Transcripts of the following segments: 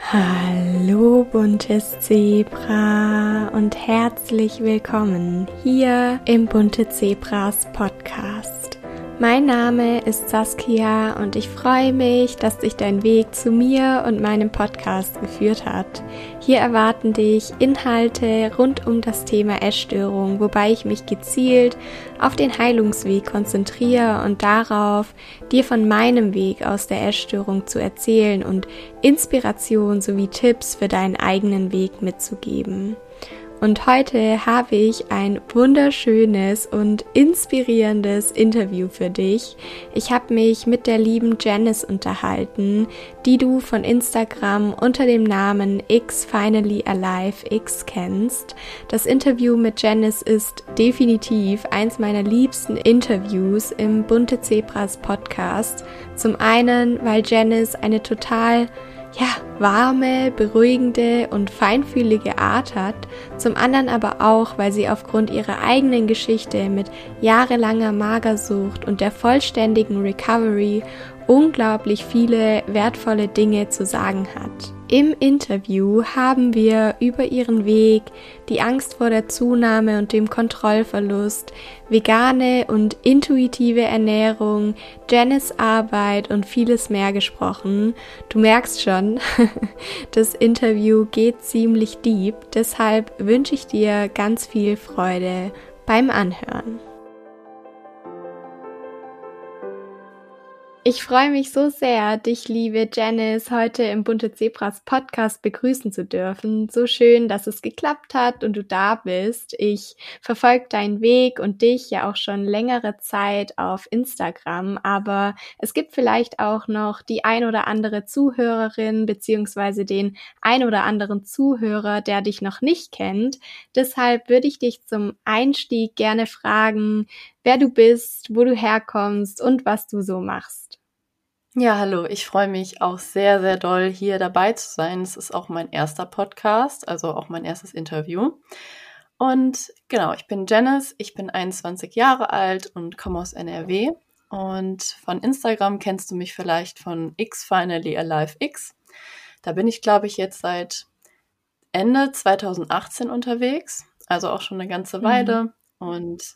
Hallo buntes Zebra und herzlich willkommen hier im Bunte Zebras Podcast. Mein Name ist Saskia und ich freue mich, dass dich dein Weg zu mir und meinem Podcast geführt hat. Hier erwarten dich Inhalte rund um das Thema Essstörung, wobei ich mich gezielt auf den Heilungsweg konzentriere und darauf, dir von meinem Weg aus der Essstörung zu erzählen und Inspiration sowie Tipps für deinen eigenen Weg mitzugeben. Und heute habe ich ein wunderschönes und inspirierendes Interview für dich. Ich habe mich mit der lieben Janice unterhalten, die du von Instagram unter dem Namen X Finally Alive X kennst. Das Interview mit Janice ist definitiv eins meiner liebsten Interviews im Bunte Zebras Podcast. Zum einen, weil Janice eine total ja, warme, beruhigende und feinfühlige Art hat, zum anderen aber auch, weil sie aufgrund ihrer eigenen Geschichte mit jahrelanger Magersucht und der vollständigen Recovery unglaublich viele wertvolle Dinge zu sagen hat. Im Interview haben wir über ihren Weg, die Angst vor der Zunahme und dem Kontrollverlust, vegane und intuitive Ernährung, Janice Arbeit und vieles mehr gesprochen. Du merkst schon, das Interview geht ziemlich deep, deshalb wünsche ich dir ganz viel Freude beim Anhören. Ich freue mich so sehr, dich, liebe Janice, heute im Bunte Zebras Podcast begrüßen zu dürfen. So schön, dass es geklappt hat und du da bist. Ich verfolge deinen Weg und dich ja auch schon längere Zeit auf Instagram, aber es gibt vielleicht auch noch die ein oder andere Zuhörerin beziehungsweise den ein oder anderen Zuhörer, der dich noch nicht kennt. Deshalb würde ich dich zum Einstieg gerne fragen, wer du bist, wo du herkommst und was du so machst. Ja, hallo, ich freue mich auch sehr, sehr doll, hier dabei zu sein. Es ist auch mein erster Podcast, also auch mein erstes Interview. Und genau, ich bin Janice, ich bin 21 Jahre alt und komme aus NRW. Und von Instagram kennst du mich vielleicht von X Finally Alive X. Da bin ich, glaube ich, jetzt seit Ende 2018 unterwegs, also auch schon eine ganze Weile. Mhm. Und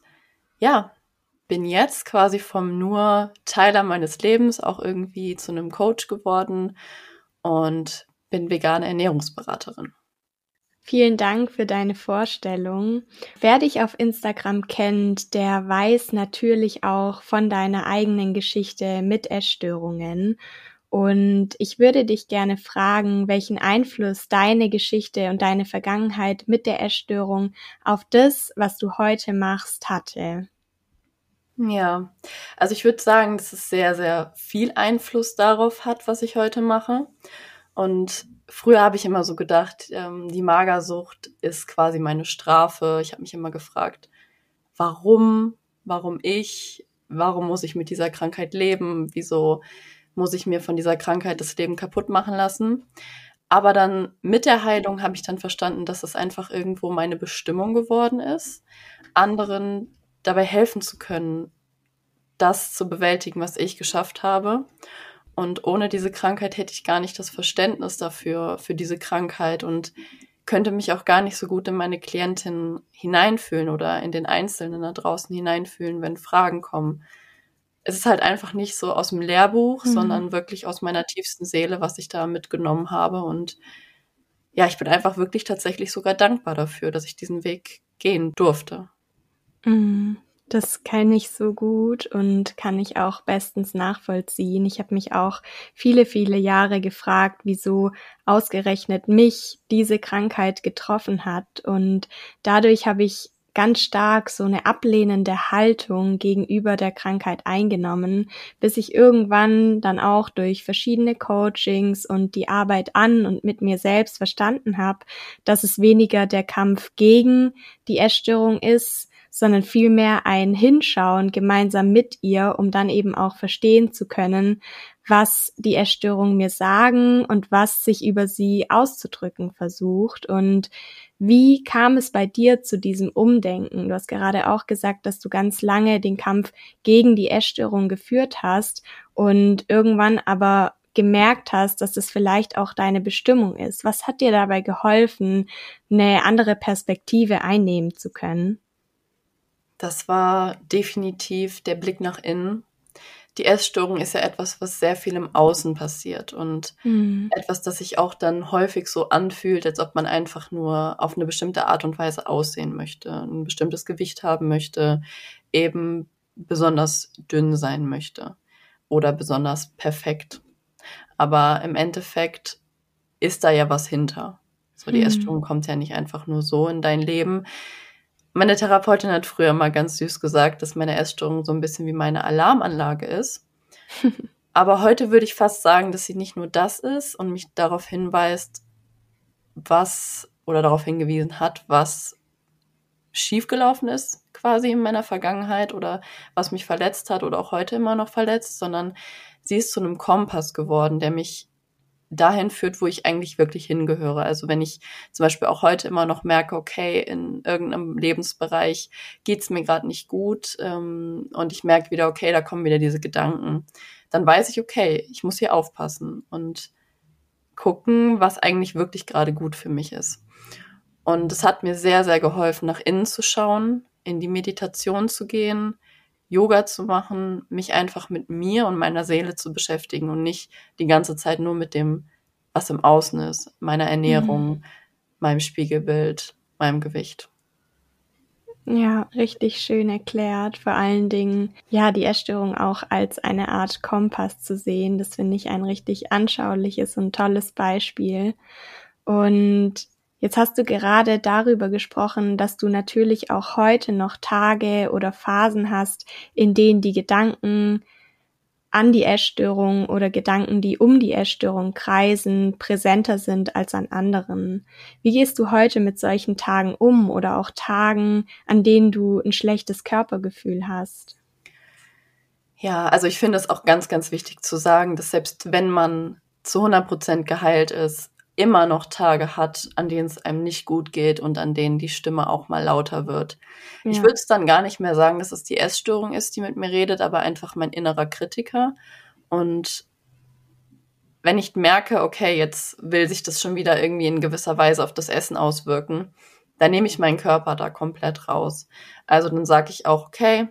ja, bin jetzt quasi vom nur Teiler meines Lebens auch irgendwie zu einem Coach geworden und bin vegane Ernährungsberaterin. Vielen Dank für deine Vorstellung. Wer dich auf Instagram kennt, der weiß natürlich auch von deiner eigenen Geschichte mit Essstörungen. Und ich würde dich gerne fragen, welchen Einfluss deine Geschichte und deine Vergangenheit mit der Essstörung auf das, was du heute machst, hatte. Ja, also ich würde sagen, dass es sehr, sehr viel Einfluss darauf hat, was ich heute mache. Und früher habe ich immer so gedacht, ähm, die Magersucht ist quasi meine Strafe. Ich habe mich immer gefragt, warum, warum ich, warum muss ich mit dieser Krankheit leben, wieso muss ich mir von dieser Krankheit das Leben kaputt machen lassen. Aber dann mit der Heilung habe ich dann verstanden, dass es einfach irgendwo meine Bestimmung geworden ist, anderen dabei helfen zu können, das zu bewältigen, was ich geschafft habe. Und ohne diese Krankheit hätte ich gar nicht das Verständnis dafür, für diese Krankheit und könnte mich auch gar nicht so gut in meine Klientin hineinfühlen oder in den Einzelnen da draußen hineinfühlen, wenn Fragen kommen. Es ist halt einfach nicht so aus dem Lehrbuch, mhm. sondern wirklich aus meiner tiefsten Seele, was ich da mitgenommen habe. Und ja, ich bin einfach wirklich tatsächlich sogar dankbar dafür, dass ich diesen Weg gehen durfte. Mhm. Das kenne ich so gut und kann ich auch bestens nachvollziehen. Ich habe mich auch viele, viele Jahre gefragt, wieso ausgerechnet mich diese Krankheit getroffen hat. Und dadurch habe ich ganz stark so eine ablehnende Haltung gegenüber der Krankheit eingenommen, bis ich irgendwann dann auch durch verschiedene Coachings und die Arbeit an und mit mir selbst verstanden habe, dass es weniger der Kampf gegen die Essstörung ist, sondern vielmehr ein Hinschauen gemeinsam mit ihr, um dann eben auch verstehen zu können, was die Erstörungen mir sagen und was sich über sie auszudrücken versucht. Und wie kam es bei dir zu diesem Umdenken? Du hast gerade auch gesagt, dass du ganz lange den Kampf gegen die Essstörung geführt hast und irgendwann aber gemerkt hast, dass es vielleicht auch deine Bestimmung ist? Was hat dir dabei geholfen, eine andere Perspektive einnehmen zu können? Das war definitiv der Blick nach innen. Die Essstörung ist ja etwas, was sehr viel im Außen passiert und mhm. etwas, das sich auch dann häufig so anfühlt, als ob man einfach nur auf eine bestimmte Art und Weise aussehen möchte, ein bestimmtes Gewicht haben möchte, eben besonders dünn sein möchte oder besonders perfekt. Aber im Endeffekt ist da ja was hinter. So, die mhm. Essstörung kommt ja nicht einfach nur so in dein Leben. Meine Therapeutin hat früher mal ganz süß gesagt, dass meine Essstörung so ein bisschen wie meine Alarmanlage ist. Aber heute würde ich fast sagen, dass sie nicht nur das ist und mich darauf hinweist, was oder darauf hingewiesen hat, was schiefgelaufen ist quasi in meiner Vergangenheit oder was mich verletzt hat oder auch heute immer noch verletzt, sondern sie ist zu einem Kompass geworden, der mich dahin führt, wo ich eigentlich wirklich hingehöre. Also wenn ich zum Beispiel auch heute immer noch merke, okay, in irgendeinem Lebensbereich geht's mir gerade nicht gut ähm, und ich merke wieder, okay, da kommen wieder diese Gedanken, dann weiß ich, okay, ich muss hier aufpassen und gucken, was eigentlich wirklich gerade gut für mich ist. Und es hat mir sehr, sehr geholfen, nach innen zu schauen, in die Meditation zu gehen, Yoga zu machen, mich einfach mit mir und meiner Seele zu beschäftigen und nicht die ganze Zeit nur mit dem, was im Außen ist, meiner Ernährung, mhm. meinem Spiegelbild, meinem Gewicht. Ja, richtig schön erklärt. Vor allen Dingen, ja, die Essstörung auch als eine Art Kompass zu sehen. Das finde ich ein richtig anschauliches und tolles Beispiel. Und Jetzt hast du gerade darüber gesprochen, dass du natürlich auch heute noch Tage oder Phasen hast, in denen die Gedanken an die Essstörung oder Gedanken, die um die Essstörung kreisen, präsenter sind als an anderen. Wie gehst du heute mit solchen Tagen um oder auch Tagen, an denen du ein schlechtes Körpergefühl hast? Ja, also ich finde es auch ganz, ganz wichtig zu sagen, dass selbst wenn man zu 100 Prozent geheilt ist, immer noch Tage hat, an denen es einem nicht gut geht und an denen die Stimme auch mal lauter wird. Ja. Ich würde es dann gar nicht mehr sagen, dass es die Essstörung ist, die mit mir redet, aber einfach mein innerer Kritiker. Und wenn ich merke, okay, jetzt will sich das schon wieder irgendwie in gewisser Weise auf das Essen auswirken, dann nehme ich meinen Körper da komplett raus. Also dann sage ich auch, okay,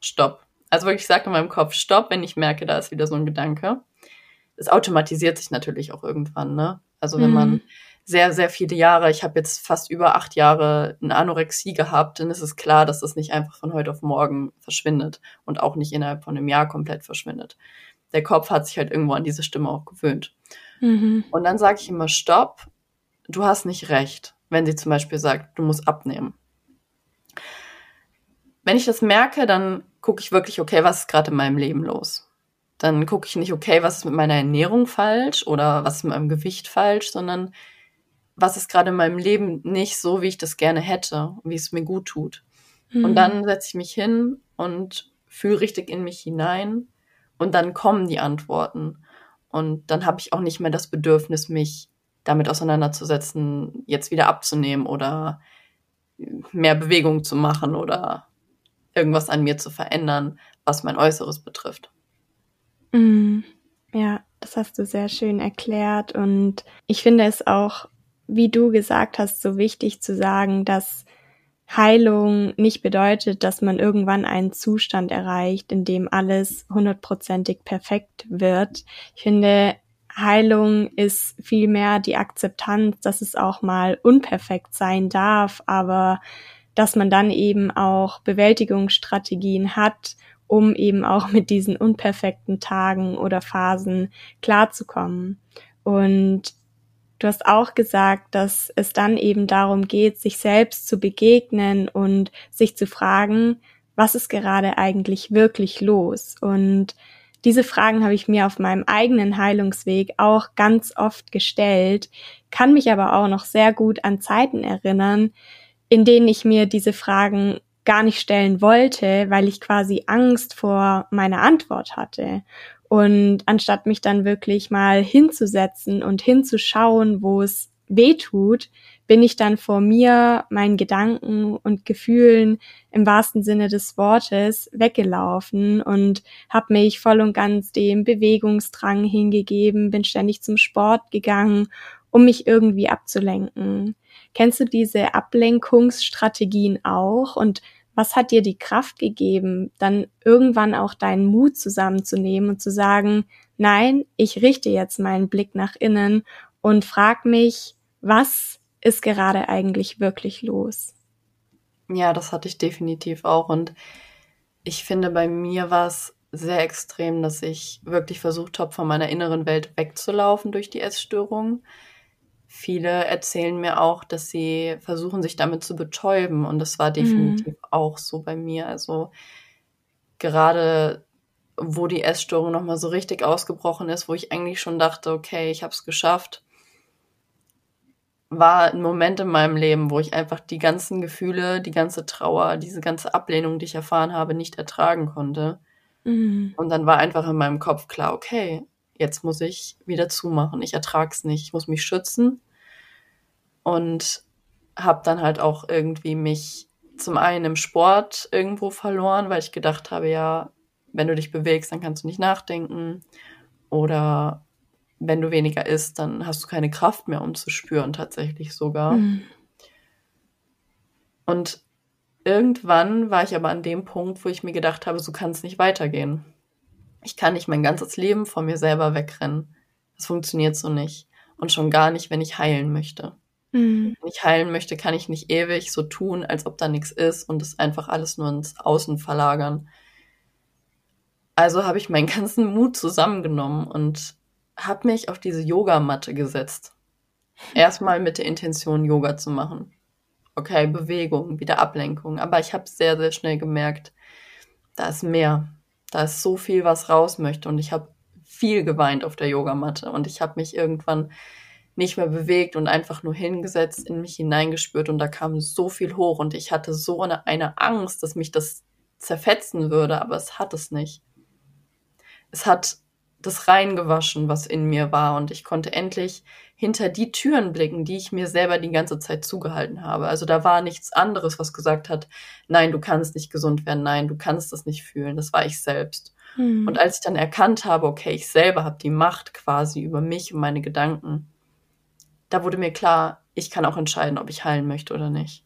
stopp. Also wirklich, ich sage in meinem Kopf, stopp, wenn ich merke, da ist wieder so ein Gedanke. Es automatisiert sich natürlich auch irgendwann, ne? Also wenn mhm. man sehr, sehr viele Jahre, ich habe jetzt fast über acht Jahre eine Anorexie gehabt, dann ist es klar, dass das nicht einfach von heute auf morgen verschwindet und auch nicht innerhalb von einem Jahr komplett verschwindet. Der Kopf hat sich halt irgendwo an diese Stimme auch gewöhnt. Mhm. Und dann sage ich immer, stopp, du hast nicht recht, wenn sie zum Beispiel sagt, du musst abnehmen. Wenn ich das merke, dann gucke ich wirklich, okay, was ist gerade in meinem Leben los? Dann gucke ich nicht, okay, was ist mit meiner Ernährung falsch oder was ist mit meinem Gewicht falsch, sondern was ist gerade in meinem Leben nicht so, wie ich das gerne hätte wie es mir gut tut. Mhm. Und dann setze ich mich hin und fühle richtig in mich hinein und dann kommen die Antworten. Und dann habe ich auch nicht mehr das Bedürfnis, mich damit auseinanderzusetzen, jetzt wieder abzunehmen oder mehr Bewegung zu machen oder irgendwas an mir zu verändern, was mein Äußeres betrifft. Mm, ja, das hast du sehr schön erklärt und ich finde es auch, wie du gesagt hast, so wichtig zu sagen, dass Heilung nicht bedeutet, dass man irgendwann einen Zustand erreicht, in dem alles hundertprozentig perfekt wird. Ich finde, Heilung ist vielmehr die Akzeptanz, dass es auch mal unperfekt sein darf, aber dass man dann eben auch Bewältigungsstrategien hat um eben auch mit diesen unperfekten Tagen oder Phasen klarzukommen. Und du hast auch gesagt, dass es dann eben darum geht, sich selbst zu begegnen und sich zu fragen, was ist gerade eigentlich wirklich los? Und diese Fragen habe ich mir auf meinem eigenen Heilungsweg auch ganz oft gestellt, kann mich aber auch noch sehr gut an Zeiten erinnern, in denen ich mir diese Fragen gar nicht stellen wollte, weil ich quasi Angst vor meiner Antwort hatte. Und anstatt mich dann wirklich mal hinzusetzen und hinzuschauen, wo es weh tut, bin ich dann vor mir, meinen Gedanken und Gefühlen im wahrsten Sinne des Wortes weggelaufen und habe mich voll und ganz dem Bewegungsdrang hingegeben, bin ständig zum Sport gegangen, um mich irgendwie abzulenken. Kennst du diese Ablenkungsstrategien auch und was hat dir die Kraft gegeben, dann irgendwann auch deinen Mut zusammenzunehmen und zu sagen, nein, ich richte jetzt meinen Blick nach innen und frag mich, was ist gerade eigentlich wirklich los? Ja, das hatte ich definitiv auch. Und ich finde, bei mir war es sehr extrem, dass ich wirklich versucht habe, von meiner inneren Welt wegzulaufen durch die Essstörung. Viele erzählen mir auch, dass sie versuchen, sich damit zu betäuben. Und das war mhm. definitiv mhm. auch so bei mir. Also gerade wo die Essstörung nochmal so richtig ausgebrochen ist, wo ich eigentlich schon dachte, okay, ich habe es geschafft, war ein Moment in meinem Leben, wo ich einfach die ganzen Gefühle, die ganze Trauer, diese ganze Ablehnung, die ich erfahren habe, nicht ertragen konnte. Mhm. Und dann war einfach in meinem Kopf klar, okay, jetzt muss ich wieder zumachen. Ich ertrag's nicht. Ich muss mich schützen. Und habe dann halt auch irgendwie mich zum einen im Sport irgendwo verloren, weil ich gedacht habe, ja, wenn du dich bewegst, dann kannst du nicht nachdenken. Oder wenn du weniger isst, dann hast du keine Kraft mehr, um zu spüren, tatsächlich sogar. Mhm. Und irgendwann war ich aber an dem Punkt, wo ich mir gedacht habe, so kann es nicht weitergehen. Ich kann nicht mein ganzes Leben von mir selber wegrennen. Das funktioniert so nicht. Und schon gar nicht, wenn ich heilen möchte. Mhm. Wenn ich heilen möchte, kann ich nicht ewig so tun, als ob da nichts ist und es einfach alles nur ins Außen verlagern. Also habe ich meinen ganzen Mut zusammengenommen und habe mich auf diese Yogamatte gesetzt. Erstmal mit der Intention, Yoga zu machen. Okay, Bewegung, wieder Ablenkung. Aber ich habe sehr, sehr schnell gemerkt, da ist mehr. Da ist so viel, was raus möchte. Und ich habe viel geweint auf der Yogamatte. Und ich habe mich irgendwann nicht mehr bewegt und einfach nur hingesetzt, in mich hineingespürt. Und da kam so viel hoch. Und ich hatte so eine, eine Angst, dass mich das zerfetzen würde. Aber es hat es nicht. Es hat das reingewaschen, was in mir war. Und ich konnte endlich hinter die Türen blicken, die ich mir selber die ganze Zeit zugehalten habe. Also da war nichts anderes, was gesagt hat, nein, du kannst nicht gesund werden, nein, du kannst das nicht fühlen. Das war ich selbst. Mhm. Und als ich dann erkannt habe, okay, ich selber habe die Macht quasi über mich und meine Gedanken, da wurde mir klar, ich kann auch entscheiden, ob ich heilen möchte oder nicht.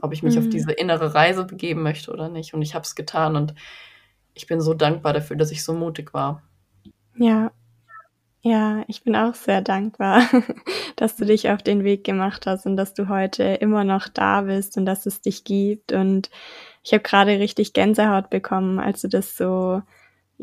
Ob ich mich mhm. auf diese innere Reise begeben möchte oder nicht. Und ich habe es getan und ich bin so dankbar dafür, dass ich so mutig war. Ja. Ja, ich bin auch sehr dankbar, dass du dich auf den Weg gemacht hast und dass du heute immer noch da bist und dass es dich gibt. Und ich habe gerade richtig Gänsehaut bekommen, als du das so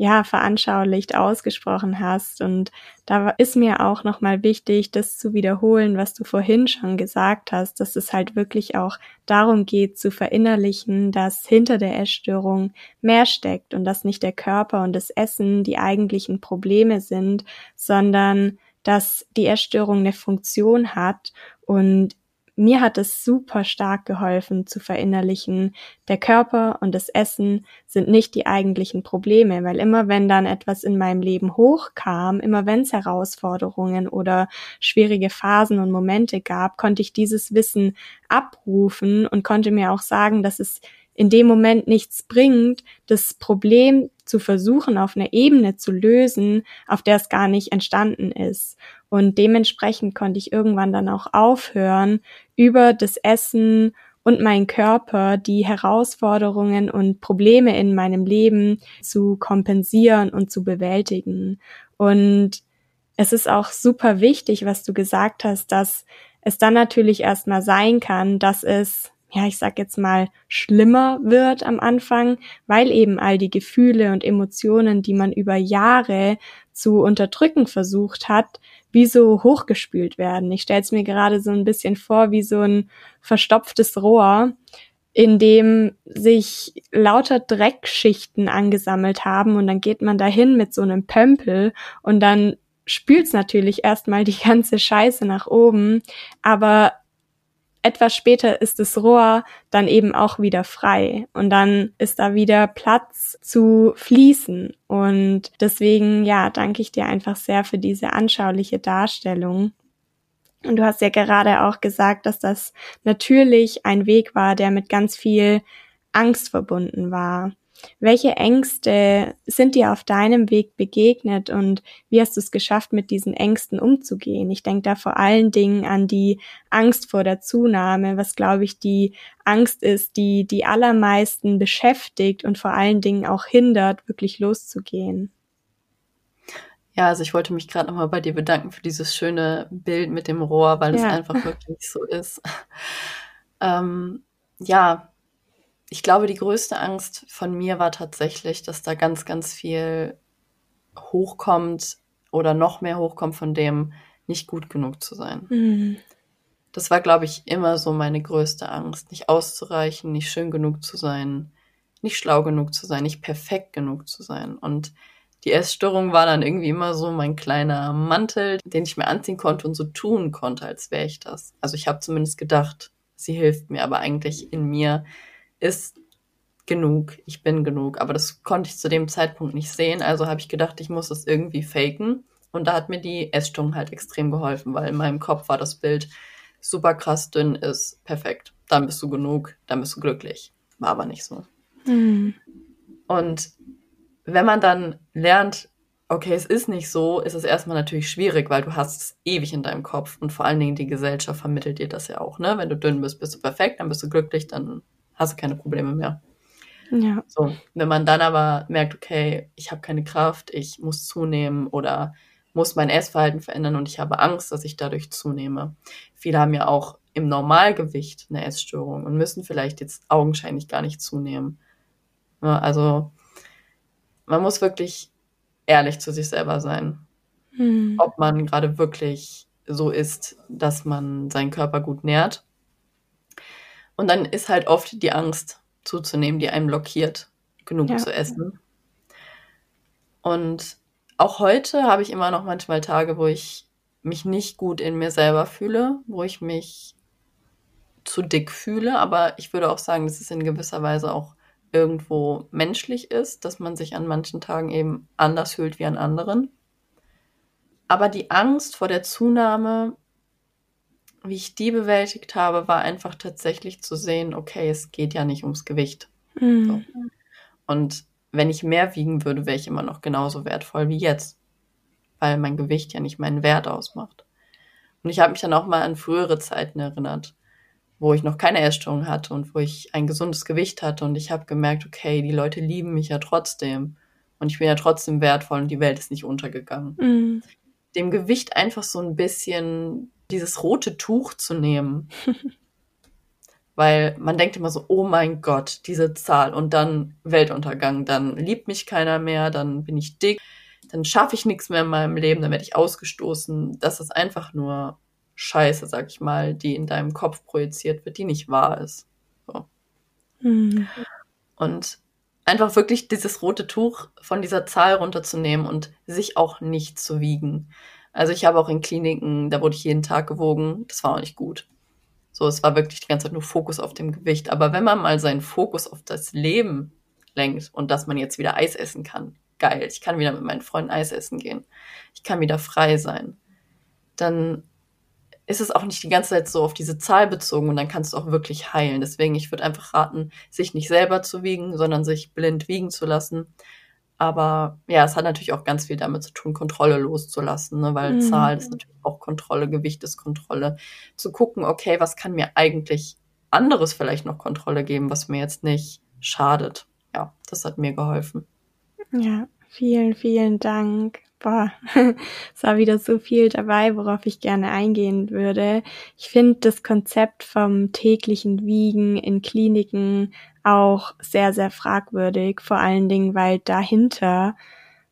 ja, veranschaulicht ausgesprochen hast. Und da ist mir auch nochmal wichtig, das zu wiederholen, was du vorhin schon gesagt hast, dass es halt wirklich auch darum geht, zu verinnerlichen, dass hinter der Essstörung mehr steckt und dass nicht der Körper und das Essen die eigentlichen Probleme sind, sondern dass die Essstörung eine Funktion hat und mir hat es super stark geholfen zu verinnerlichen, der Körper und das Essen sind nicht die eigentlichen Probleme, weil immer wenn dann etwas in meinem Leben hochkam, immer wenn es Herausforderungen oder schwierige Phasen und Momente gab, konnte ich dieses Wissen abrufen und konnte mir auch sagen, dass es in dem Moment nichts bringt, das Problem zu versuchen, auf einer Ebene zu lösen, auf der es gar nicht entstanden ist. Und dementsprechend konnte ich irgendwann dann auch aufhören, über das Essen und meinen Körper die Herausforderungen und Probleme in meinem Leben zu kompensieren und zu bewältigen. Und es ist auch super wichtig, was du gesagt hast, dass es dann natürlich erstmal sein kann, dass es ja, ich sag jetzt mal, schlimmer wird am Anfang, weil eben all die Gefühle und Emotionen, die man über Jahre zu unterdrücken versucht hat, wie so hochgespült werden. Ich stelle es mir gerade so ein bisschen vor wie so ein verstopftes Rohr, in dem sich lauter Dreckschichten angesammelt haben und dann geht man dahin mit so einem Pömpel und dann spült's natürlich erstmal die ganze Scheiße nach oben, aber etwas später ist das Rohr dann eben auch wieder frei und dann ist da wieder Platz zu fließen. Und deswegen, ja, danke ich dir einfach sehr für diese anschauliche Darstellung. Und du hast ja gerade auch gesagt, dass das natürlich ein Weg war, der mit ganz viel Angst verbunden war. Welche Ängste sind dir auf deinem Weg begegnet und wie hast du es geschafft, mit diesen Ängsten umzugehen? Ich denke da vor allen Dingen an die Angst vor der Zunahme, was glaube ich die Angst ist, die die allermeisten beschäftigt und vor allen Dingen auch hindert, wirklich loszugehen. Ja, also ich wollte mich gerade nochmal bei dir bedanken für dieses schöne Bild mit dem Rohr, weil ja. es einfach wirklich so ist. ähm, ja, ich glaube, die größte Angst von mir war tatsächlich, dass da ganz, ganz viel hochkommt oder noch mehr hochkommt von dem, nicht gut genug zu sein. Mhm. Das war, glaube ich, immer so meine größte Angst, nicht auszureichen, nicht schön genug zu sein, nicht schlau genug zu sein, nicht perfekt genug zu sein. Und die Essstörung war dann irgendwie immer so mein kleiner Mantel, den ich mir anziehen konnte und so tun konnte, als wäre ich das. Also ich habe zumindest gedacht, sie hilft mir, aber eigentlich in mir ist genug, ich bin genug. Aber das konnte ich zu dem Zeitpunkt nicht sehen. Also habe ich gedacht, ich muss das irgendwie faken. Und da hat mir die Essstörung halt extrem geholfen, weil in meinem Kopf war das Bild super krass dünn ist, perfekt. Dann bist du genug, dann bist du glücklich. War aber nicht so. Mhm. Und wenn man dann lernt, okay, es ist nicht so, ist es erstmal natürlich schwierig, weil du hast es ewig in deinem Kopf und vor allen Dingen die Gesellschaft vermittelt dir das ja auch, ne? Wenn du dünn bist, bist du perfekt, dann bist du glücklich, dann hast du keine Probleme mehr. Ja. So, wenn man dann aber merkt, okay, ich habe keine Kraft, ich muss zunehmen oder muss mein Essverhalten verändern und ich habe Angst, dass ich dadurch zunehme. Viele haben ja auch im Normalgewicht eine Essstörung und müssen vielleicht jetzt augenscheinlich gar nicht zunehmen. Ja, also man muss wirklich ehrlich zu sich selber sein, hm. ob man gerade wirklich so ist, dass man seinen Körper gut nährt. Und dann ist halt oft die Angst zuzunehmen, die einem blockiert, genug ja. zu essen. Und auch heute habe ich immer noch manchmal Tage, wo ich mich nicht gut in mir selber fühle, wo ich mich zu dick fühle, aber ich würde auch sagen, dass es in gewisser Weise auch irgendwo menschlich ist, dass man sich an manchen Tagen eben anders fühlt wie an anderen. Aber die Angst vor der Zunahme, wie ich die bewältigt habe, war einfach tatsächlich zu sehen, okay, es geht ja nicht ums Gewicht. Mhm. So. Und wenn ich mehr wiegen würde, wäre ich immer noch genauso wertvoll wie jetzt, weil mein Gewicht ja nicht meinen Wert ausmacht. Und ich habe mich dann auch mal an frühere Zeiten erinnert, wo ich noch keine Essstörung hatte und wo ich ein gesundes Gewicht hatte und ich habe gemerkt, okay, die Leute lieben mich ja trotzdem und ich bin ja trotzdem wertvoll und die Welt ist nicht untergegangen. Mhm. Dem Gewicht einfach so ein bisschen dieses rote Tuch zu nehmen. Weil man denkt immer so, oh mein Gott, diese Zahl und dann Weltuntergang, dann liebt mich keiner mehr, dann bin ich dick, dann schaffe ich nichts mehr in meinem Leben, dann werde ich ausgestoßen. Das ist einfach nur Scheiße, sag ich mal, die in deinem Kopf projiziert wird, die nicht wahr ist. So. Mhm. Und einfach wirklich dieses rote Tuch von dieser Zahl runterzunehmen und sich auch nicht zu wiegen. Also ich habe auch in Kliniken, da wurde ich jeden Tag gewogen, das war auch nicht gut. So, es war wirklich die ganze Zeit nur Fokus auf dem Gewicht. Aber wenn man mal seinen Fokus auf das Leben lenkt und dass man jetzt wieder Eis essen kann, geil, ich kann wieder mit meinen Freunden Eis essen gehen, ich kann wieder frei sein, dann ist es auch nicht die ganze Zeit so auf diese Zahl bezogen und dann kannst du auch wirklich heilen. Deswegen, ich würde einfach raten, sich nicht selber zu wiegen, sondern sich blind wiegen zu lassen. Aber ja, es hat natürlich auch ganz viel damit zu tun, Kontrolle loszulassen, ne? weil mhm. Zahl ist natürlich auch Kontrolle, Gewicht ist Kontrolle. Zu gucken, okay, was kann mir eigentlich anderes vielleicht noch Kontrolle geben, was mir jetzt nicht schadet. Ja, das hat mir geholfen. Ja, vielen, vielen Dank boah, es war wieder so viel dabei, worauf ich gerne eingehen würde. Ich finde das Konzept vom täglichen Wiegen in Kliniken auch sehr, sehr fragwürdig, vor allen Dingen, weil dahinter,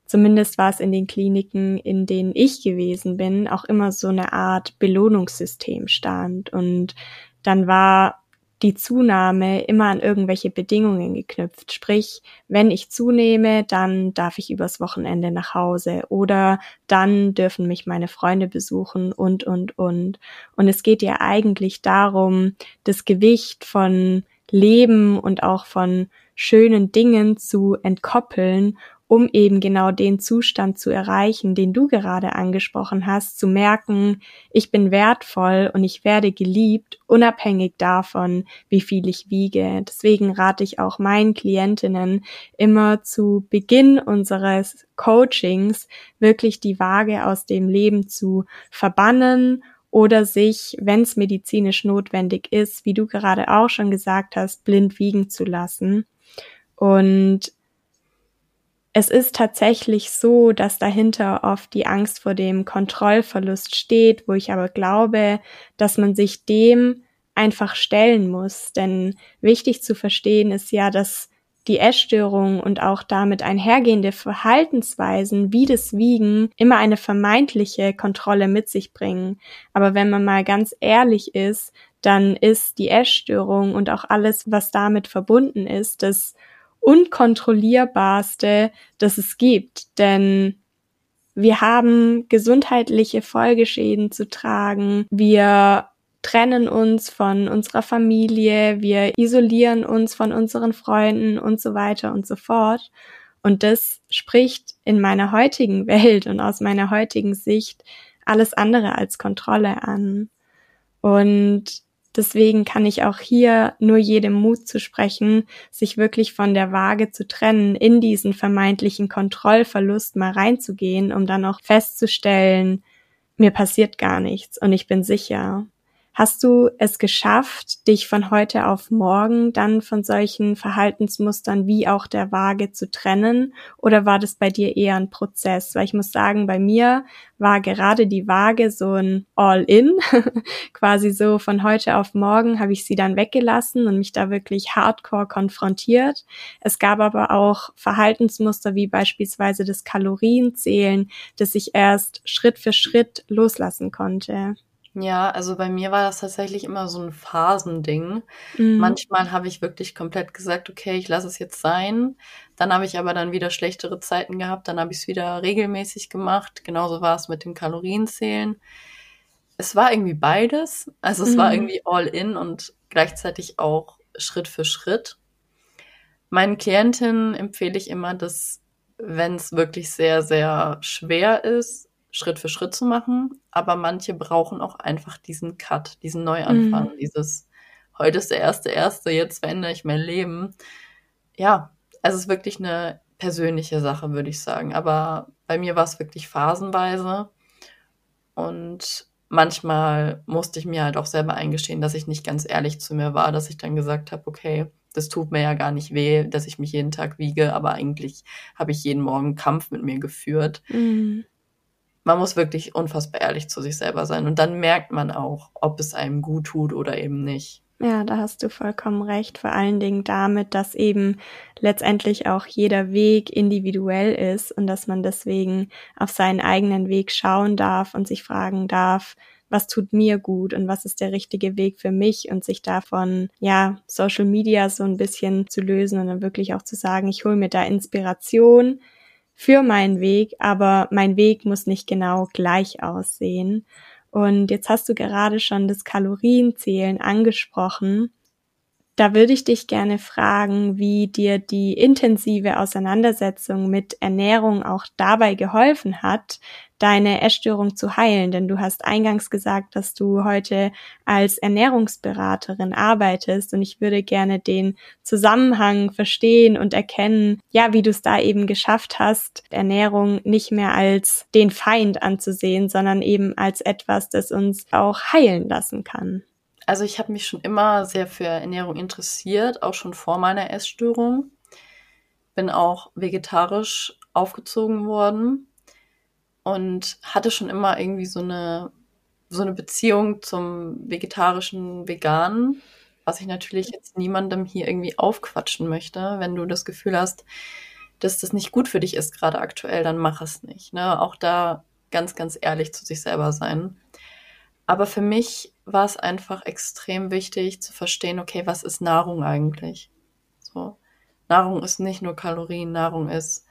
zumindest war es in den Kliniken, in denen ich gewesen bin, auch immer so eine Art Belohnungssystem stand. Und dann war die Zunahme immer an irgendwelche Bedingungen geknüpft. Sprich, wenn ich zunehme, dann darf ich übers Wochenende nach Hause oder dann dürfen mich meine Freunde besuchen und, und, und. Und es geht ja eigentlich darum, das Gewicht von Leben und auch von schönen Dingen zu entkoppeln um eben genau den Zustand zu erreichen, den du gerade angesprochen hast, zu merken, ich bin wertvoll und ich werde geliebt, unabhängig davon, wie viel ich wiege. Deswegen rate ich auch meinen Klientinnen immer zu Beginn unseres Coachings wirklich die Waage aus dem Leben zu verbannen oder sich, wenn es medizinisch notwendig ist, wie du gerade auch schon gesagt hast, blind wiegen zu lassen. Und es ist tatsächlich so, dass dahinter oft die Angst vor dem Kontrollverlust steht, wo ich aber glaube, dass man sich dem einfach stellen muss. Denn wichtig zu verstehen ist ja, dass die Essstörung und auch damit einhergehende Verhaltensweisen wie das Wiegen immer eine vermeintliche Kontrolle mit sich bringen. Aber wenn man mal ganz ehrlich ist, dann ist die Essstörung und auch alles, was damit verbunden ist, das unkontrollierbarste, das es gibt. Denn wir haben gesundheitliche Folgeschäden zu tragen. Wir trennen uns von unserer Familie, wir isolieren uns von unseren Freunden und so weiter und so fort. Und das spricht in meiner heutigen Welt und aus meiner heutigen Sicht alles andere als Kontrolle an. Und Deswegen kann ich auch hier nur jedem Mut zu sprechen, sich wirklich von der Waage zu trennen, in diesen vermeintlichen Kontrollverlust mal reinzugehen, um dann auch festzustellen, mir passiert gar nichts und ich bin sicher. Hast du es geschafft, dich von heute auf morgen dann von solchen Verhaltensmustern wie auch der Waage zu trennen? Oder war das bei dir eher ein Prozess? Weil ich muss sagen, bei mir war gerade die Waage so ein All-in. Quasi so von heute auf morgen habe ich sie dann weggelassen und mich da wirklich hardcore konfrontiert. Es gab aber auch Verhaltensmuster wie beispielsweise das Kalorienzählen, das ich erst Schritt für Schritt loslassen konnte. Ja, also bei mir war das tatsächlich immer so ein Phasending. Mhm. Manchmal habe ich wirklich komplett gesagt, okay, ich lasse es jetzt sein. Dann habe ich aber dann wieder schlechtere Zeiten gehabt, dann habe ich es wieder regelmäßig gemacht. Genauso war es mit dem Kalorienzählen. Es war irgendwie beides. Also es mhm. war irgendwie all in und gleichzeitig auch Schritt für Schritt. Meinen Klientinnen empfehle ich immer, dass wenn es wirklich sehr, sehr schwer ist, Schritt für Schritt zu machen, aber manche brauchen auch einfach diesen Cut, diesen Neuanfang, mhm. dieses heute ist der erste erste, jetzt verändere ich mein Leben. Ja, es ist wirklich eine persönliche Sache, würde ich sagen. Aber bei mir war es wirklich phasenweise und manchmal musste ich mir halt auch selber eingestehen, dass ich nicht ganz ehrlich zu mir war, dass ich dann gesagt habe, okay, das tut mir ja gar nicht weh, dass ich mich jeden Tag wiege, aber eigentlich habe ich jeden Morgen Kampf mit mir geführt. Mhm man muss wirklich unfassbar ehrlich zu sich selber sein. Und dann merkt man auch, ob es einem gut tut oder eben nicht. Ja, da hast du vollkommen recht. Vor allen Dingen damit, dass eben letztendlich auch jeder Weg individuell ist und dass man deswegen auf seinen eigenen Weg schauen darf und sich fragen darf, was tut mir gut und was ist der richtige Weg für mich und sich davon, ja, Social Media so ein bisschen zu lösen und dann wirklich auch zu sagen, ich hole mir da Inspiration, für meinen Weg, aber mein Weg muss nicht genau gleich aussehen. Und jetzt hast du gerade schon das Kalorienzählen angesprochen. Da würde ich dich gerne fragen, wie dir die intensive Auseinandersetzung mit Ernährung auch dabei geholfen hat, deine Essstörung zu heilen. Denn du hast eingangs gesagt, dass du heute als Ernährungsberaterin arbeitest und ich würde gerne den Zusammenhang verstehen und erkennen, ja, wie du es da eben geschafft hast, Ernährung nicht mehr als den Feind anzusehen, sondern eben als etwas, das uns auch heilen lassen kann. Also ich habe mich schon immer sehr für Ernährung interessiert, auch schon vor meiner Essstörung. Bin auch vegetarisch aufgezogen worden und hatte schon immer irgendwie so eine, so eine Beziehung zum vegetarischen, veganen, was ich natürlich jetzt niemandem hier irgendwie aufquatschen möchte. Wenn du das Gefühl hast, dass das nicht gut für dich ist gerade aktuell, dann mach es nicht. Ne? Auch da ganz, ganz ehrlich zu sich selber sein. Aber für mich war es einfach extrem wichtig zu verstehen, okay, was ist Nahrung eigentlich? So. Nahrung ist nicht nur Kalorien, Nahrung ist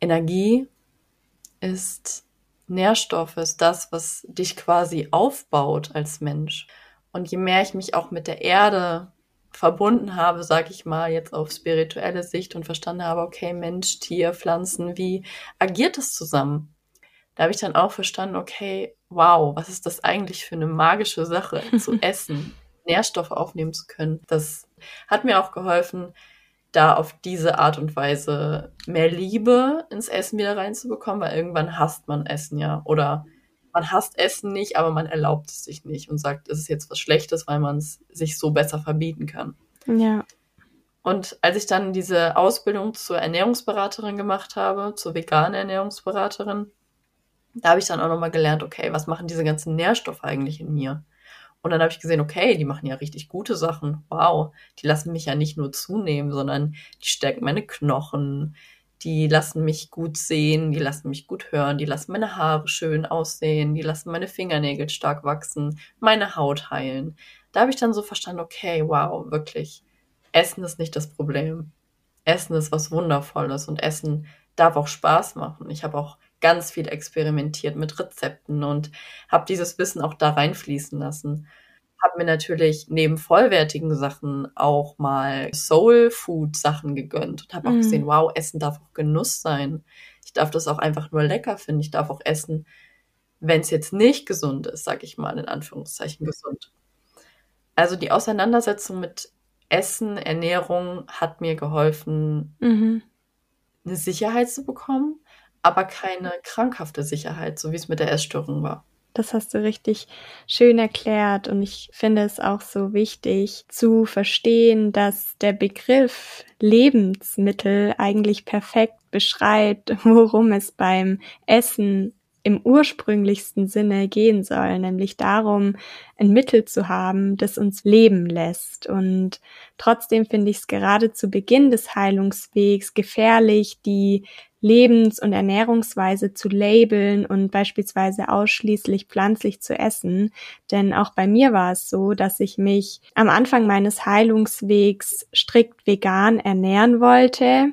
Energie, ist Nährstoff, ist das, was dich quasi aufbaut als Mensch. Und je mehr ich mich auch mit der Erde verbunden habe, sage ich mal, jetzt auf spirituelle Sicht und verstanden habe, okay, Mensch, Tier, Pflanzen, wie agiert das zusammen? Da habe ich dann auch verstanden, okay, wow, was ist das eigentlich für eine magische Sache zu essen, Nährstoffe aufnehmen zu können. Das hat mir auch geholfen, da auf diese Art und Weise mehr Liebe ins Essen wieder reinzubekommen, weil irgendwann hasst man Essen ja oder man hasst Essen nicht, aber man erlaubt es sich nicht und sagt, es ist jetzt was Schlechtes, weil man es sich so besser verbieten kann. Ja. Und als ich dann diese Ausbildung zur Ernährungsberaterin gemacht habe, zur veganen Ernährungsberaterin, da habe ich dann auch nochmal gelernt, okay, was machen diese ganzen Nährstoffe eigentlich in mir? Und dann habe ich gesehen, okay, die machen ja richtig gute Sachen. Wow, die lassen mich ja nicht nur zunehmen, sondern die stärken meine Knochen, die lassen mich gut sehen, die lassen mich gut hören, die lassen meine Haare schön aussehen, die lassen meine Fingernägel stark wachsen, meine Haut heilen. Da habe ich dann so verstanden, okay, wow, wirklich, Essen ist nicht das Problem. Essen ist was Wundervolles und Essen darf auch Spaß machen. Ich habe auch ganz viel experimentiert mit Rezepten und habe dieses Wissen auch da reinfließen lassen habe mir natürlich neben vollwertigen Sachen auch mal Soul Food Sachen gegönnt und habe auch mm. gesehen, wow, Essen darf auch Genuss sein. Ich darf das auch einfach nur lecker finden. Ich darf auch essen, wenn es jetzt nicht gesund ist, sage ich mal in Anführungszeichen gesund. Also die Auseinandersetzung mit Essen, Ernährung hat mir geholfen, mhm. eine Sicherheit zu bekommen, aber keine krankhafte Sicherheit, so wie es mit der Essstörung war. Das hast du richtig schön erklärt und ich finde es auch so wichtig zu verstehen, dass der Begriff Lebensmittel eigentlich perfekt beschreibt, worum es beim Essen im ursprünglichsten Sinne gehen soll, nämlich darum, ein Mittel zu haben, das uns leben lässt. Und trotzdem finde ich es gerade zu Beginn des Heilungswegs gefährlich, die Lebens- und Ernährungsweise zu labeln und beispielsweise ausschließlich pflanzlich zu essen. Denn auch bei mir war es so, dass ich mich am Anfang meines Heilungswegs strikt vegan ernähren wollte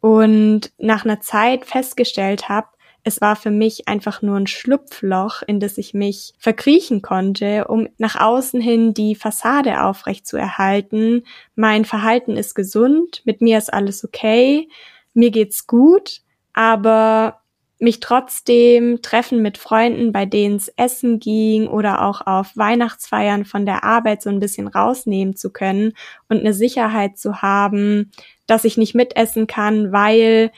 und nach einer Zeit festgestellt habe, es war für mich einfach nur ein Schlupfloch, in das ich mich verkriechen konnte, um nach außen hin die Fassade aufrecht zu erhalten. Mein Verhalten ist gesund, mit mir ist alles okay mir geht's gut, aber mich trotzdem treffen mit Freunden, bei denen es Essen ging oder auch auf Weihnachtsfeiern von der Arbeit so ein bisschen rausnehmen zu können und eine Sicherheit zu haben, dass ich nicht mitessen kann, weil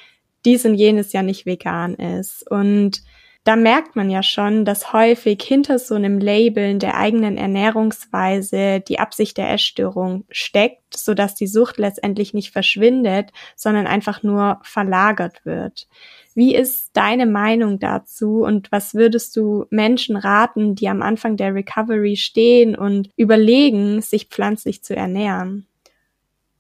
dies und jenes ja nicht vegan ist. Und da merkt man ja schon, dass häufig hinter so einem Labeln der eigenen Ernährungsweise die Absicht der Essstörung steckt, so dass die Sucht letztendlich nicht verschwindet, sondern einfach nur verlagert wird. Wie ist deine Meinung dazu und was würdest du Menschen raten, die am Anfang der Recovery stehen und überlegen, sich pflanzlich zu ernähren?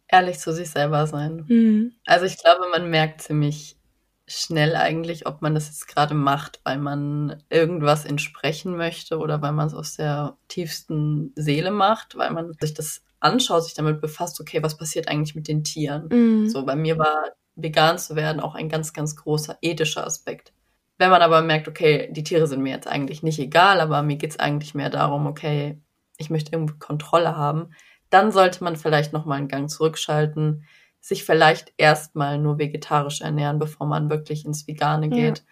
Ehrlich zu sich selber sein. Mhm. Also ich glaube, man merkt ziemlich schnell eigentlich, ob man das jetzt gerade macht, weil man irgendwas entsprechen möchte oder weil man es aus der tiefsten Seele macht, weil man sich das anschaut, sich damit befasst, okay, was passiert eigentlich mit den Tieren? Mhm. So, bei mir war vegan zu werden auch ein ganz, ganz großer ethischer Aspekt. Wenn man aber merkt, okay, die Tiere sind mir jetzt eigentlich nicht egal, aber mir geht es eigentlich mehr darum, okay, ich möchte irgendwie Kontrolle haben, dann sollte man vielleicht nochmal einen Gang zurückschalten, sich vielleicht erstmal nur vegetarisch ernähren, bevor man wirklich ins Vegane geht. Ja.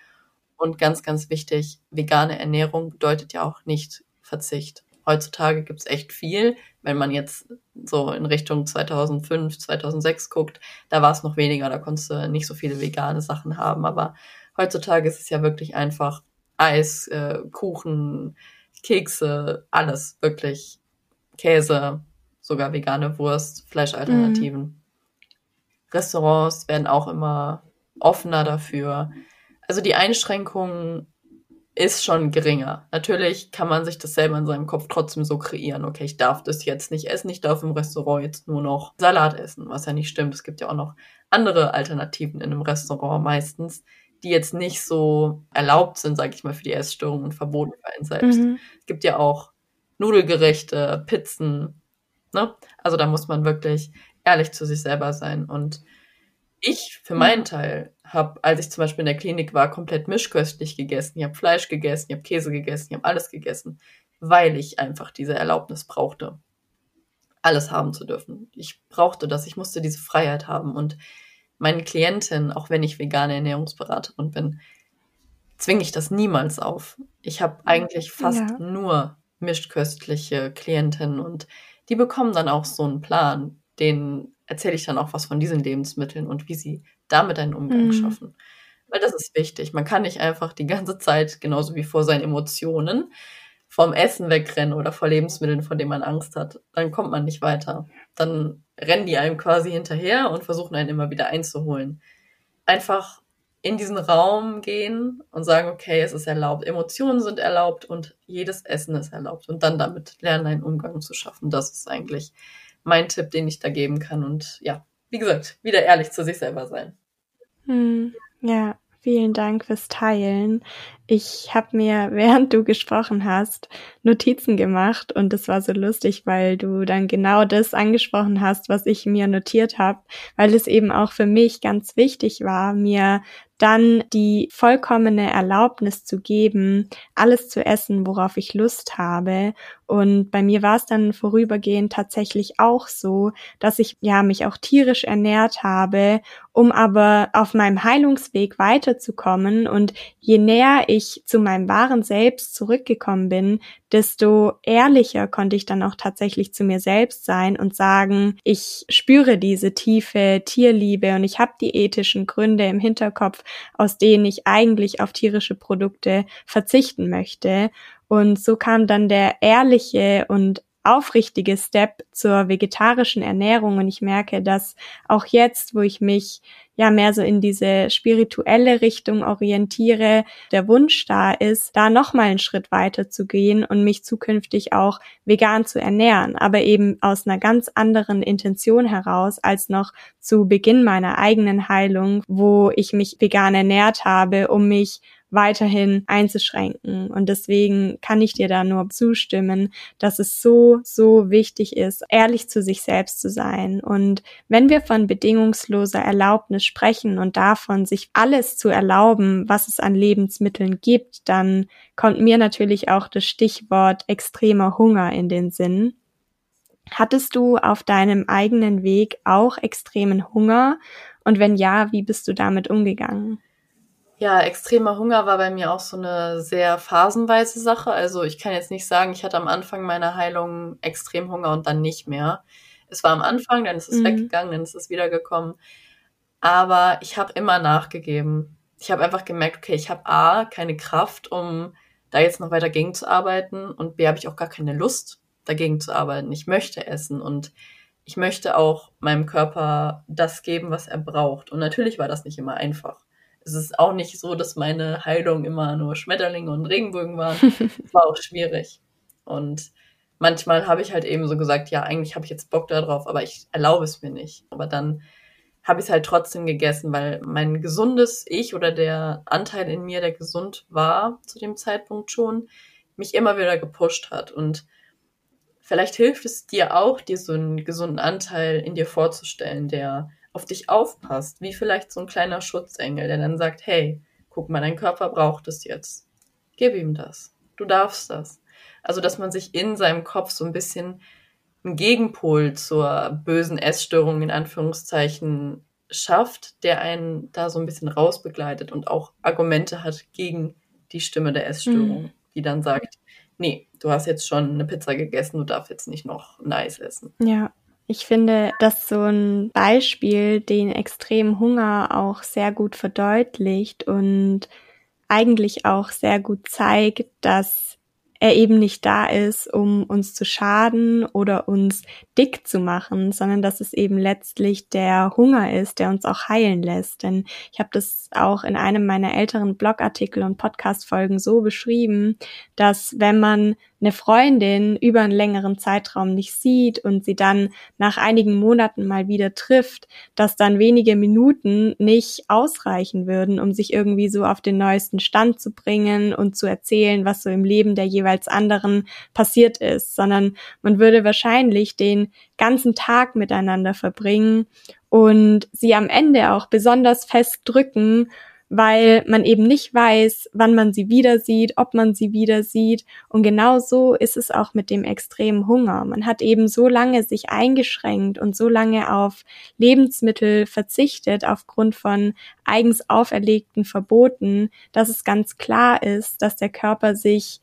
Und ganz, ganz wichtig, vegane Ernährung bedeutet ja auch nicht Verzicht. Heutzutage gibt's echt viel. Wenn man jetzt so in Richtung 2005, 2006 guckt, da war es noch weniger, da konntest du nicht so viele vegane Sachen haben. Aber heutzutage ist es ja wirklich einfach Eis, äh, Kuchen, Kekse, alles wirklich. Käse, sogar vegane Wurst, Fleischalternativen. Mhm. Restaurants werden auch immer offener dafür. Also die Einschränkung ist schon geringer. Natürlich kann man sich das selber in seinem Kopf trotzdem so kreieren. Okay, ich darf das jetzt nicht essen, ich darf im Restaurant jetzt nur noch Salat essen, was ja nicht stimmt. Es gibt ja auch noch andere Alternativen in einem Restaurant meistens, die jetzt nicht so erlaubt sind, sage ich mal, für die Essstörung und verboten für einen selbst. Mhm. Es gibt ja auch Nudelgerichte, Pizzen. Ne? Also da muss man wirklich ehrlich zu sich selber sein. Und ich für meinen mhm. Teil habe, als ich zum Beispiel in der Klinik war, komplett mischköstlich gegessen. Ich habe Fleisch gegessen, ich habe Käse gegessen, ich habe alles gegessen, weil ich einfach diese Erlaubnis brauchte. alles haben zu dürfen. Ich brauchte das, ich musste diese Freiheit haben. Und meine Klientin, auch wenn ich vegane Ernährungsberaterin bin, zwinge ich das niemals auf. Ich habe eigentlich fast ja. nur mischköstliche Klientinnen und die bekommen dann auch so einen Plan. Den erzähle ich dann auch was von diesen Lebensmitteln und wie sie damit einen Umgang mhm. schaffen. Weil das ist wichtig. Man kann nicht einfach die ganze Zeit, genauso wie vor seinen Emotionen, vom Essen wegrennen oder vor Lebensmitteln, vor denen man Angst hat. Dann kommt man nicht weiter. Dann rennen die einem quasi hinterher und versuchen einen immer wieder einzuholen. Einfach in diesen Raum gehen und sagen, okay, es ist erlaubt, Emotionen sind erlaubt und jedes Essen ist erlaubt und dann damit lernen, einen Umgang zu schaffen. Das ist eigentlich mein Tipp, den ich da geben kann und ja, wie gesagt, wieder ehrlich zu sich selber sein. Hm, ja, Vielen Dank fürs Teilen. Ich habe mir, während du gesprochen hast, Notizen gemacht und es war so lustig, weil du dann genau das angesprochen hast, was ich mir notiert habe, weil es eben auch für mich ganz wichtig war, mir dann die vollkommene Erlaubnis zu geben, alles zu essen, worauf ich Lust habe. Und bei mir war es dann vorübergehend tatsächlich auch so, dass ich ja mich auch tierisch ernährt habe, um aber auf meinem Heilungsweg weiterzukommen. Und je näher ich zu meinem wahren Selbst zurückgekommen bin, desto ehrlicher konnte ich dann auch tatsächlich zu mir selbst sein und sagen, ich spüre diese tiefe Tierliebe und ich habe die ethischen Gründe im Hinterkopf, aus denen ich eigentlich auf tierische Produkte verzichten möchte. Und so kam dann der ehrliche und aufrichtige Step zur vegetarischen Ernährung. Und ich merke, dass auch jetzt, wo ich mich ja mehr so in diese spirituelle Richtung orientiere, der Wunsch da ist, da nochmal einen Schritt weiter zu gehen und mich zukünftig auch vegan zu ernähren, aber eben aus einer ganz anderen Intention heraus als noch zu Beginn meiner eigenen Heilung, wo ich mich vegan ernährt habe, um mich weiterhin einzuschränken. Und deswegen kann ich dir da nur zustimmen, dass es so, so wichtig ist, ehrlich zu sich selbst zu sein. Und wenn wir von bedingungsloser Erlaubnis sprechen und davon, sich alles zu erlauben, was es an Lebensmitteln gibt, dann kommt mir natürlich auch das Stichwort extremer Hunger in den Sinn. Hattest du auf deinem eigenen Weg auch extremen Hunger? Und wenn ja, wie bist du damit umgegangen? Ja, extremer Hunger war bei mir auch so eine sehr phasenweise Sache. Also ich kann jetzt nicht sagen, ich hatte am Anfang meiner Heilung extrem Hunger und dann nicht mehr. Es war am Anfang, dann ist es mhm. weggegangen, dann ist es wiedergekommen. Aber ich habe immer nachgegeben. Ich habe einfach gemerkt, okay, ich habe A, keine Kraft, um da jetzt noch weiter gegen zu arbeiten und B, habe ich auch gar keine Lust, dagegen zu arbeiten. Ich möchte essen und ich möchte auch meinem Körper das geben, was er braucht. Und natürlich war das nicht immer einfach es ist auch nicht so, dass meine Heilung immer nur Schmetterlinge und Regenbögen waren. Es war auch schwierig. Und manchmal habe ich halt eben so gesagt, ja, eigentlich habe ich jetzt Bock darauf, aber ich erlaube es mir nicht. Aber dann habe ich es halt trotzdem gegessen, weil mein gesundes Ich oder der Anteil in mir, der gesund war zu dem Zeitpunkt schon, mich immer wieder gepusht hat. Und vielleicht hilft es dir auch, dir so einen gesunden Anteil in dir vorzustellen, der auf dich aufpasst, wie vielleicht so ein kleiner Schutzengel, der dann sagt, hey, guck mal, dein Körper braucht es jetzt. Gib ihm das. Du darfst das. Also, dass man sich in seinem Kopf so ein bisschen einen Gegenpol zur bösen Essstörung in Anführungszeichen schafft, der einen da so ein bisschen rausbegleitet und auch Argumente hat gegen die Stimme der Essstörung, mhm. die dann sagt, nee, du hast jetzt schon eine Pizza gegessen, du darfst jetzt nicht noch Eis essen. Ja, ich finde, dass so ein Beispiel den extremen Hunger auch sehr gut verdeutlicht und eigentlich auch sehr gut zeigt, dass er eben nicht da ist, um uns zu schaden oder uns dick zu machen, sondern dass es eben letztlich der Hunger ist, der uns auch heilen lässt. Denn ich habe das auch in einem meiner älteren Blogartikel und Podcast-Folgen so beschrieben, dass wenn man eine Freundin über einen längeren Zeitraum nicht sieht und sie dann nach einigen Monaten mal wieder trifft, dass dann wenige Minuten nicht ausreichen würden, um sich irgendwie so auf den neuesten Stand zu bringen und zu erzählen, was so im Leben der jeweils anderen passiert ist, sondern man würde wahrscheinlich den ganzen Tag miteinander verbringen und sie am Ende auch besonders fest drücken weil man eben nicht weiß, wann man sie wieder sieht, ob man sie wieder sieht. Und genau so ist es auch mit dem extremen Hunger. Man hat eben so lange sich eingeschränkt und so lange auf Lebensmittel verzichtet aufgrund von eigens auferlegten Verboten, dass es ganz klar ist, dass der Körper sich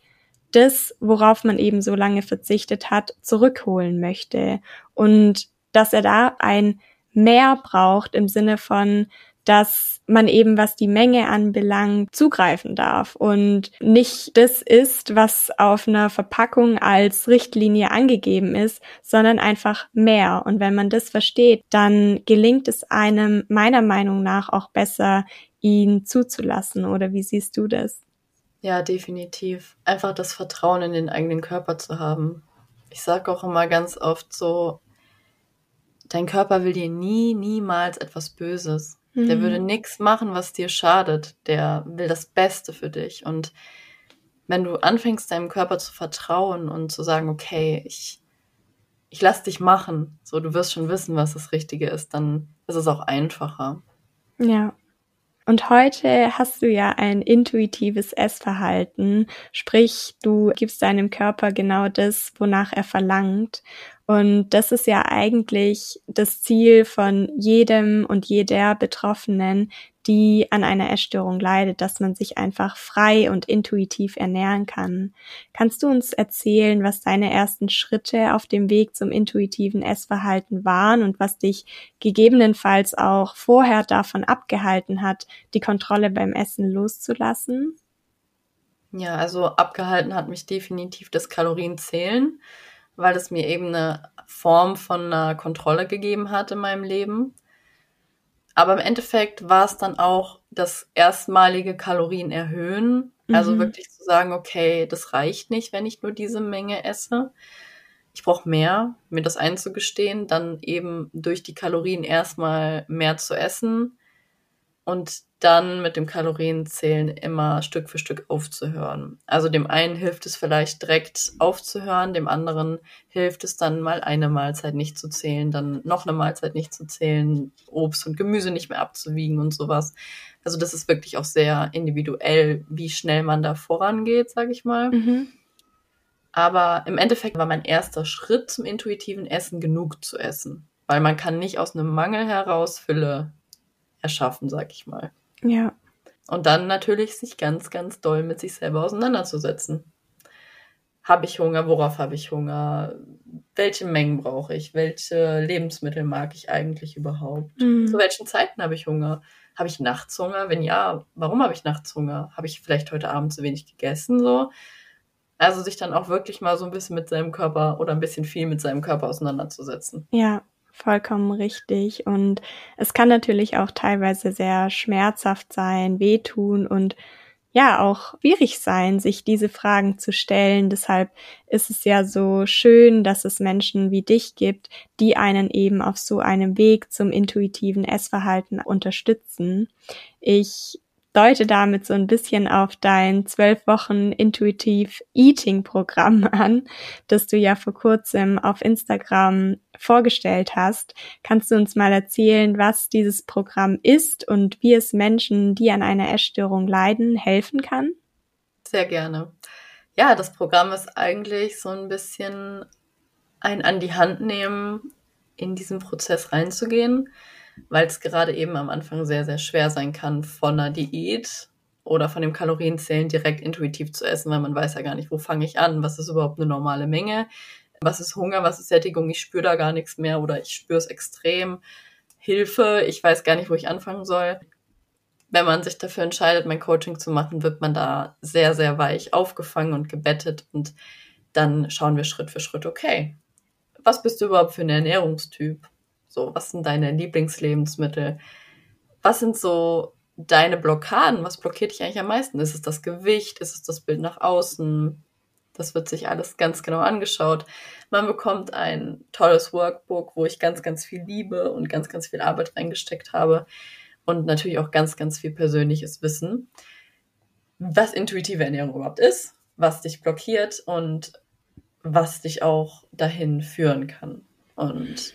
das, worauf man eben so lange verzichtet hat, zurückholen möchte und dass er da ein Mehr braucht im Sinne von, dass man eben, was die Menge anbelangt, zugreifen darf und nicht das ist, was auf einer Verpackung als Richtlinie angegeben ist, sondern einfach mehr. Und wenn man das versteht, dann gelingt es einem meiner Meinung nach auch besser, ihn zuzulassen. Oder wie siehst du das? Ja, definitiv. Einfach das Vertrauen in den eigenen Körper zu haben. Ich sage auch immer ganz oft so, dein Körper will dir nie, niemals etwas Böses. Mhm. Der würde nichts machen, was dir schadet. Der will das Beste für dich. Und wenn du anfängst, deinem Körper zu vertrauen und zu sagen, okay, ich, ich lass dich machen, so du wirst schon wissen, was das Richtige ist, dann ist es auch einfacher. Ja. Und heute hast du ja ein intuitives Essverhalten, sprich du gibst deinem Körper genau das, wonach er verlangt. Und das ist ja eigentlich das Ziel von jedem und jeder Betroffenen, die an einer Essstörung leidet, dass man sich einfach frei und intuitiv ernähren kann. Kannst du uns erzählen, was deine ersten Schritte auf dem Weg zum intuitiven Essverhalten waren und was dich gegebenenfalls auch vorher davon abgehalten hat, die Kontrolle beim Essen loszulassen? Ja, also abgehalten hat mich definitiv das Kalorienzählen weil es mir eben eine Form von einer Kontrolle gegeben hat in meinem Leben. Aber im Endeffekt war es dann auch das erstmalige Kalorien erhöhen. Also mhm. Also wirklich zu sagen, okay, das reicht nicht, wenn ich nur diese Menge esse. Ich brauche mehr, mir das einzugestehen, dann eben durch die Kalorien erstmal mehr zu essen und dann mit dem Kalorienzählen immer Stück für Stück aufzuhören. Also dem einen hilft es vielleicht direkt aufzuhören, dem anderen hilft es dann mal eine Mahlzeit nicht zu zählen, dann noch eine Mahlzeit nicht zu zählen, Obst und Gemüse nicht mehr abzuwiegen und sowas. Also das ist wirklich auch sehr individuell, wie schnell man da vorangeht, sage ich mal. Mhm. Aber im Endeffekt war mein erster Schritt zum intuitiven Essen genug zu essen, weil man kann nicht aus einem Mangel heraus Fülle erschaffen, sag ich mal. Ja. Und dann natürlich sich ganz, ganz doll mit sich selber auseinanderzusetzen. Habe ich Hunger? Worauf habe ich Hunger? Welche Mengen brauche ich? Welche Lebensmittel mag ich eigentlich überhaupt? Mhm. Zu welchen Zeiten habe ich Hunger? Habe ich Nachtshunger? Wenn ja, warum habe ich Nachtshunger? Habe ich vielleicht heute Abend zu wenig gegessen? So. Also sich dann auch wirklich mal so ein bisschen mit seinem Körper oder ein bisschen viel mit seinem Körper auseinanderzusetzen. Ja, vollkommen richtig. Und es kann natürlich auch teilweise sehr schmerzhaft sein, wehtun und ja auch schwierig sein, sich diese Fragen zu stellen. Deshalb ist es ja so schön, dass es Menschen wie dich gibt, die einen eben auf so einem Weg zum intuitiven Essverhalten unterstützen. Ich deute damit so ein bisschen auf dein zwölf Wochen Intuitive Eating Programm an, das du ja vor kurzem auf Instagram vorgestellt hast. Kannst du uns mal erzählen, was dieses Programm ist und wie es Menschen, die an einer Essstörung leiden, helfen kann? Sehr gerne. Ja, das Programm ist eigentlich so ein bisschen ein an die Hand nehmen, in diesen Prozess reinzugehen weil es gerade eben am Anfang sehr, sehr schwer sein kann, von einer Diät oder von dem Kalorienzählen direkt intuitiv zu essen, weil man weiß ja gar nicht, wo fange ich an, was ist überhaupt eine normale Menge, was ist Hunger, was ist Sättigung, ich spüre da gar nichts mehr oder ich spüre es extrem. Hilfe, ich weiß gar nicht, wo ich anfangen soll. Wenn man sich dafür entscheidet, mein Coaching zu machen, wird man da sehr, sehr weich aufgefangen und gebettet und dann schauen wir Schritt für Schritt, okay, was bist du überhaupt für ein Ernährungstyp? So, was sind deine Lieblingslebensmittel? Was sind so deine Blockaden? Was blockiert dich eigentlich am meisten? Ist es das Gewicht? Ist es das Bild nach außen? Das wird sich alles ganz genau angeschaut. Man bekommt ein tolles Workbook, wo ich ganz, ganz viel Liebe und ganz, ganz viel Arbeit reingesteckt habe. Und natürlich auch ganz, ganz viel persönliches Wissen, was intuitive Ernährung überhaupt ist, was dich blockiert und was dich auch dahin führen kann. Und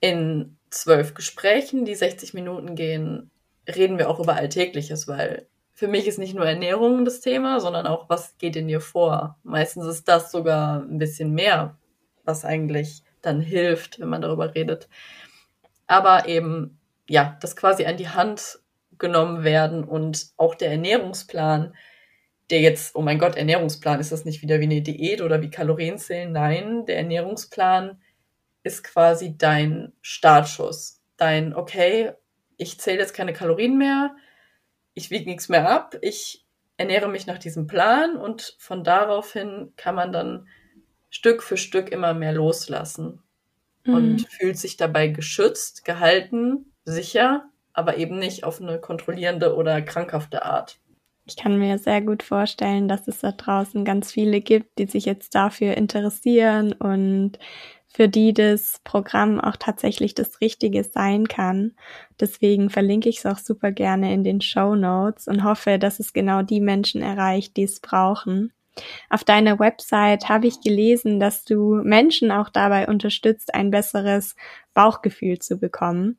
in zwölf Gesprächen, die 60 Minuten gehen, reden wir auch über Alltägliches, weil für mich ist nicht nur Ernährung das Thema, sondern auch, was geht in dir vor. Meistens ist das sogar ein bisschen mehr, was eigentlich dann hilft, wenn man darüber redet. Aber eben, ja, das quasi an die Hand genommen werden und auch der Ernährungsplan, der jetzt, oh mein Gott, Ernährungsplan, ist das nicht wieder wie eine Diät oder wie Kalorienzählen? Nein, der Ernährungsplan ist quasi dein Startschuss. Dein, okay, ich zähle jetzt keine Kalorien mehr, ich wiege nichts mehr ab, ich ernähre mich nach diesem Plan und von daraufhin kann man dann Stück für Stück immer mehr loslassen mhm. und fühlt sich dabei geschützt, gehalten, sicher, aber eben nicht auf eine kontrollierende oder krankhafte Art. Ich kann mir sehr gut vorstellen, dass es da draußen ganz viele gibt, die sich jetzt dafür interessieren und für die das Programm auch tatsächlich das Richtige sein kann. Deswegen verlinke ich es auch super gerne in den Show Notes und hoffe, dass es genau die Menschen erreicht, die es brauchen. Auf deiner Website habe ich gelesen, dass du Menschen auch dabei unterstützt, ein besseres Bauchgefühl zu bekommen.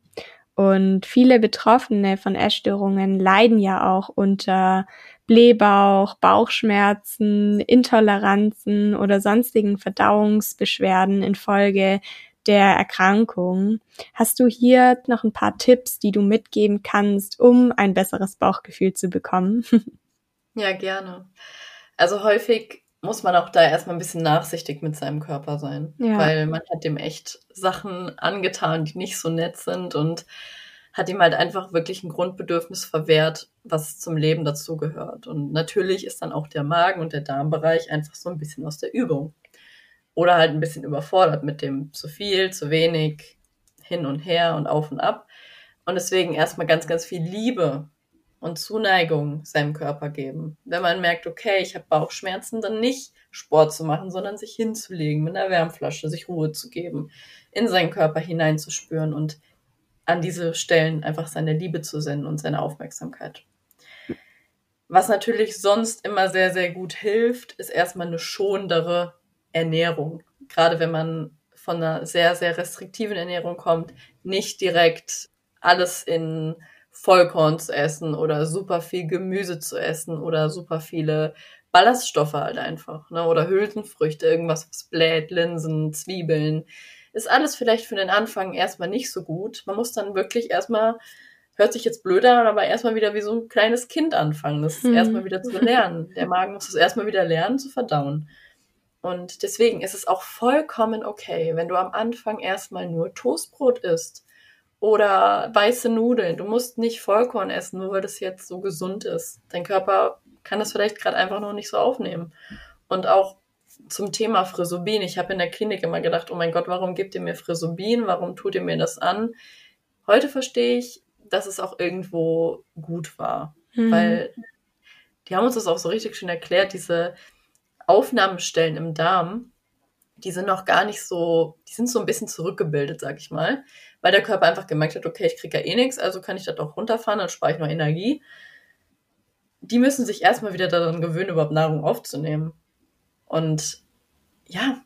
Und viele Betroffene von Essstörungen leiden ja auch unter Blähbauch, Bauchschmerzen, Intoleranzen oder sonstigen Verdauungsbeschwerden infolge der Erkrankung. Hast du hier noch ein paar Tipps, die du mitgeben kannst, um ein besseres Bauchgefühl zu bekommen? Ja, gerne. Also häufig muss man auch da erstmal ein bisschen nachsichtig mit seinem Körper sein, ja. weil man hat dem echt Sachen angetan, die nicht so nett sind und hat ihm halt einfach wirklich ein Grundbedürfnis verwehrt, was zum Leben dazugehört. Und natürlich ist dann auch der Magen- und der Darmbereich einfach so ein bisschen aus der Übung. Oder halt ein bisschen überfordert mit dem zu viel, zu wenig, hin und her und auf und ab. Und deswegen erstmal ganz, ganz viel Liebe und Zuneigung seinem Körper geben. Wenn man merkt, okay, ich habe Bauchschmerzen, dann nicht Sport zu machen, sondern sich hinzulegen mit einer Wärmflasche, sich Ruhe zu geben, in seinen Körper hineinzuspüren und an diese Stellen einfach seine Liebe zu senden und seine Aufmerksamkeit. Was natürlich sonst immer sehr, sehr gut hilft, ist erstmal eine schonendere Ernährung. Gerade wenn man von einer sehr, sehr restriktiven Ernährung kommt, nicht direkt alles in Vollkorn zu essen oder super viel Gemüse zu essen oder super viele Ballaststoffe halt einfach, ne? Oder Hülsenfrüchte, irgendwas, was bläht, Linsen, Zwiebeln, ist alles vielleicht für den Anfang erstmal nicht so gut. Man muss dann wirklich erstmal, hört sich jetzt blöd an, aber erstmal wieder wie so ein kleines Kind anfangen, das mhm. erstmal wieder zu lernen. Der Magen muss es erstmal wieder lernen zu verdauen. Und deswegen ist es auch vollkommen okay, wenn du am Anfang erstmal nur Toastbrot isst oder weiße Nudeln. Du musst nicht Vollkorn essen, nur weil das jetzt so gesund ist. Dein Körper kann das vielleicht gerade einfach noch nicht so aufnehmen. Und auch zum Thema Frisobin. Ich habe in der Klinik immer gedacht, oh mein Gott, warum gebt ihr mir Frisobin? Warum tut ihr mir das an? Heute verstehe ich, dass es auch irgendwo gut war. Mhm. Weil die haben uns das auch so richtig schön erklärt, diese Aufnahmestellen im Darm, die sind noch gar nicht so, die sind so ein bisschen zurückgebildet, sag ich mal, weil der Körper einfach gemerkt hat, okay, ich kriege ja eh nichts, also kann ich das auch runterfahren, dann spare ich noch Energie. Die müssen sich erstmal wieder daran gewöhnen, überhaupt Nahrung aufzunehmen. Und ja,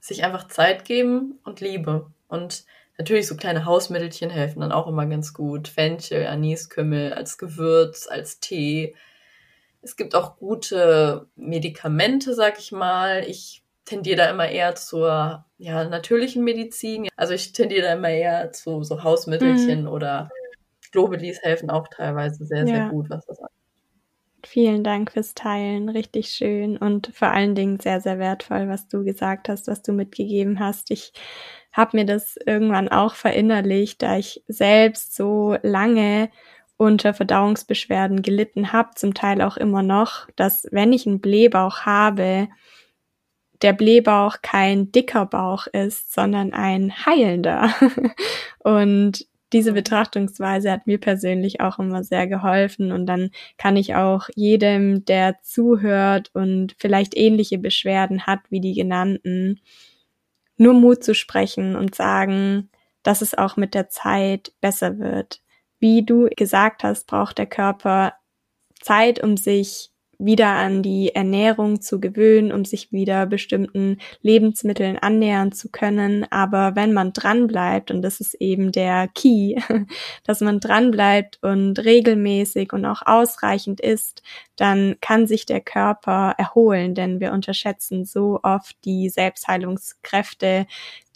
sich einfach Zeit geben und Liebe. Und natürlich so kleine Hausmittelchen helfen dann auch immer ganz gut. Fenchel, Aniskümmel als Gewürz, als Tee. Es gibt auch gute Medikamente, sag ich mal. Ich tendiere da immer eher zur ja, natürlichen Medizin. Also ich tendiere da immer eher zu so Hausmittelchen mhm. oder Globelis helfen auch teilweise sehr, sehr gut, was das angeht. Vielen Dank fürs Teilen, richtig schön und vor allen Dingen sehr, sehr wertvoll, was du gesagt hast, was du mitgegeben hast. Ich habe mir das irgendwann auch verinnerlicht, da ich selbst so lange unter Verdauungsbeschwerden gelitten habe, zum Teil auch immer noch, dass wenn ich einen Blähbauch habe, der Blähbauch kein dicker Bauch ist, sondern ein heilender. und diese Betrachtungsweise hat mir persönlich auch immer sehr geholfen und dann kann ich auch jedem, der zuhört und vielleicht ähnliche Beschwerden hat wie die genannten, nur Mut zu sprechen und sagen, dass es auch mit der Zeit besser wird. Wie du gesagt hast, braucht der Körper Zeit, um sich wieder an die Ernährung zu gewöhnen, um sich wieder bestimmten Lebensmitteln annähern zu können. Aber wenn man dran bleibt, und das ist eben der Key, dass man dran bleibt und regelmäßig und auch ausreichend isst, dann kann sich der Körper erholen, denn wir unterschätzen so oft die Selbstheilungskräfte,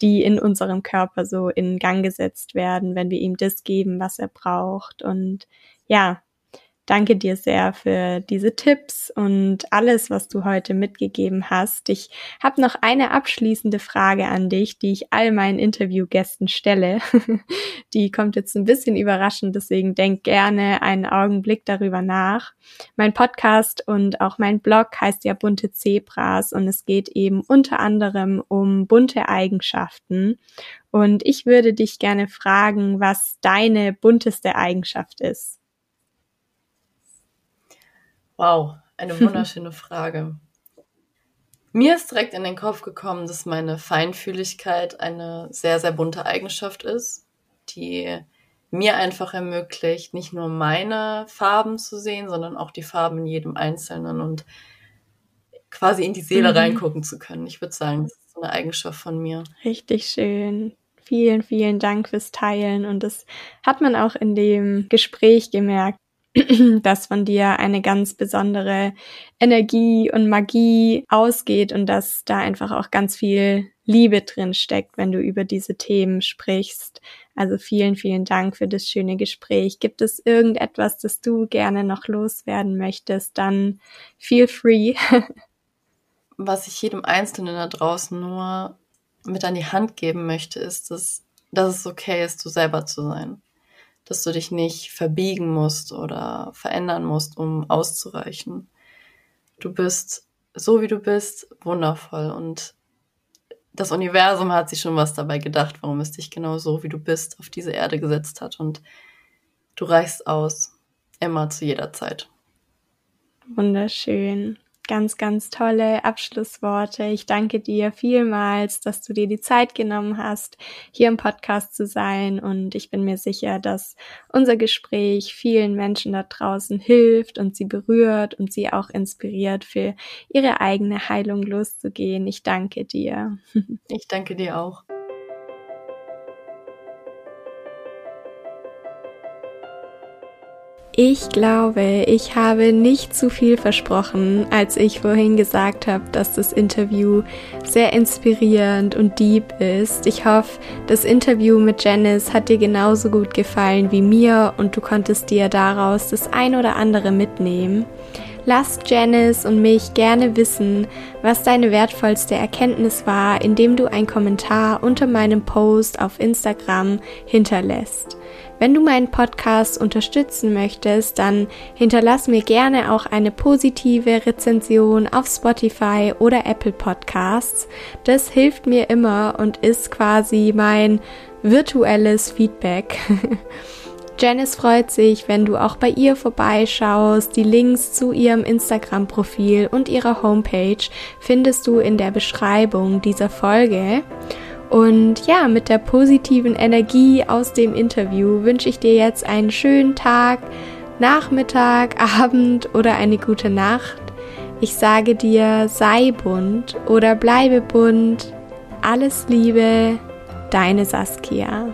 die in unserem Körper so in Gang gesetzt werden, wenn wir ihm das geben, was er braucht. Und ja, danke dir sehr für diese Tipps und alles, was du heute mitgegeben hast. Ich habe noch eine abschließende Frage an dich, die ich all meinen Interviewgästen stelle. die kommt jetzt ein bisschen überraschend, deswegen denk gerne einen Augenblick darüber nach. Mein Podcast und auch mein Blog heißt ja Bunte Zebras und es geht eben unter anderem um bunte Eigenschaften. Und ich würde dich gerne fragen, was deine bunteste Eigenschaft ist. Wow, eine wunderschöne Frage. Mir ist direkt in den Kopf gekommen, dass meine Feinfühligkeit eine sehr, sehr bunte Eigenschaft ist, die mir einfach ermöglicht, nicht nur meine Farben zu sehen, sondern auch die Farben in jedem Einzelnen und quasi in die Seele mhm. reingucken zu können. Ich würde sagen, das ist eine Eigenschaft von mir. Richtig schön. Vielen, vielen Dank fürs Teilen. Und das hat man auch in dem Gespräch gemerkt, dass von dir eine ganz besondere Energie und Magie ausgeht und dass da einfach auch ganz viel Liebe drin steckt, wenn du über diese Themen sprichst. Also vielen, vielen Dank für das schöne Gespräch. Gibt es irgendetwas, das du gerne noch loswerden möchtest, dann feel free. Was ich jedem Einzelnen da draußen nur mit an die Hand geben möchte, ist, dass, dass es okay ist, du selber zu sein dass du dich nicht verbiegen musst oder verändern musst, um auszureichen. Du bist so wie du bist, wundervoll und das Universum hat sich schon was dabei gedacht, warum es dich genau so wie du bist auf diese Erde gesetzt hat und du reichst aus, immer zu jeder Zeit. Wunderschön ganz, ganz tolle Abschlussworte. Ich danke dir vielmals, dass du dir die Zeit genommen hast, hier im Podcast zu sein. Und ich bin mir sicher, dass unser Gespräch vielen Menschen da draußen hilft und sie berührt und sie auch inspiriert, für ihre eigene Heilung loszugehen. Ich danke dir. Ich danke dir auch. Ich glaube, ich habe nicht zu viel versprochen, als ich vorhin gesagt habe, dass das Interview sehr inspirierend und deep ist. Ich hoffe, das Interview mit Janice hat dir genauso gut gefallen wie mir und du konntest dir daraus das ein oder andere mitnehmen. Lass Janice und mich gerne wissen, was deine wertvollste Erkenntnis war, indem du einen Kommentar unter meinem Post auf Instagram hinterlässt. Wenn du meinen Podcast unterstützen möchtest, dann hinterlass mir gerne auch eine positive Rezension auf Spotify oder Apple Podcasts. Das hilft mir immer und ist quasi mein virtuelles Feedback. Janice freut sich, wenn du auch bei ihr vorbeischaust. Die Links zu ihrem Instagram-Profil und ihrer Homepage findest du in der Beschreibung dieser Folge. Und ja, mit der positiven Energie aus dem Interview wünsche ich dir jetzt einen schönen Tag, Nachmittag, Abend oder eine gute Nacht. Ich sage dir, sei bunt oder bleibe bunt. Alles Liebe, deine Saskia.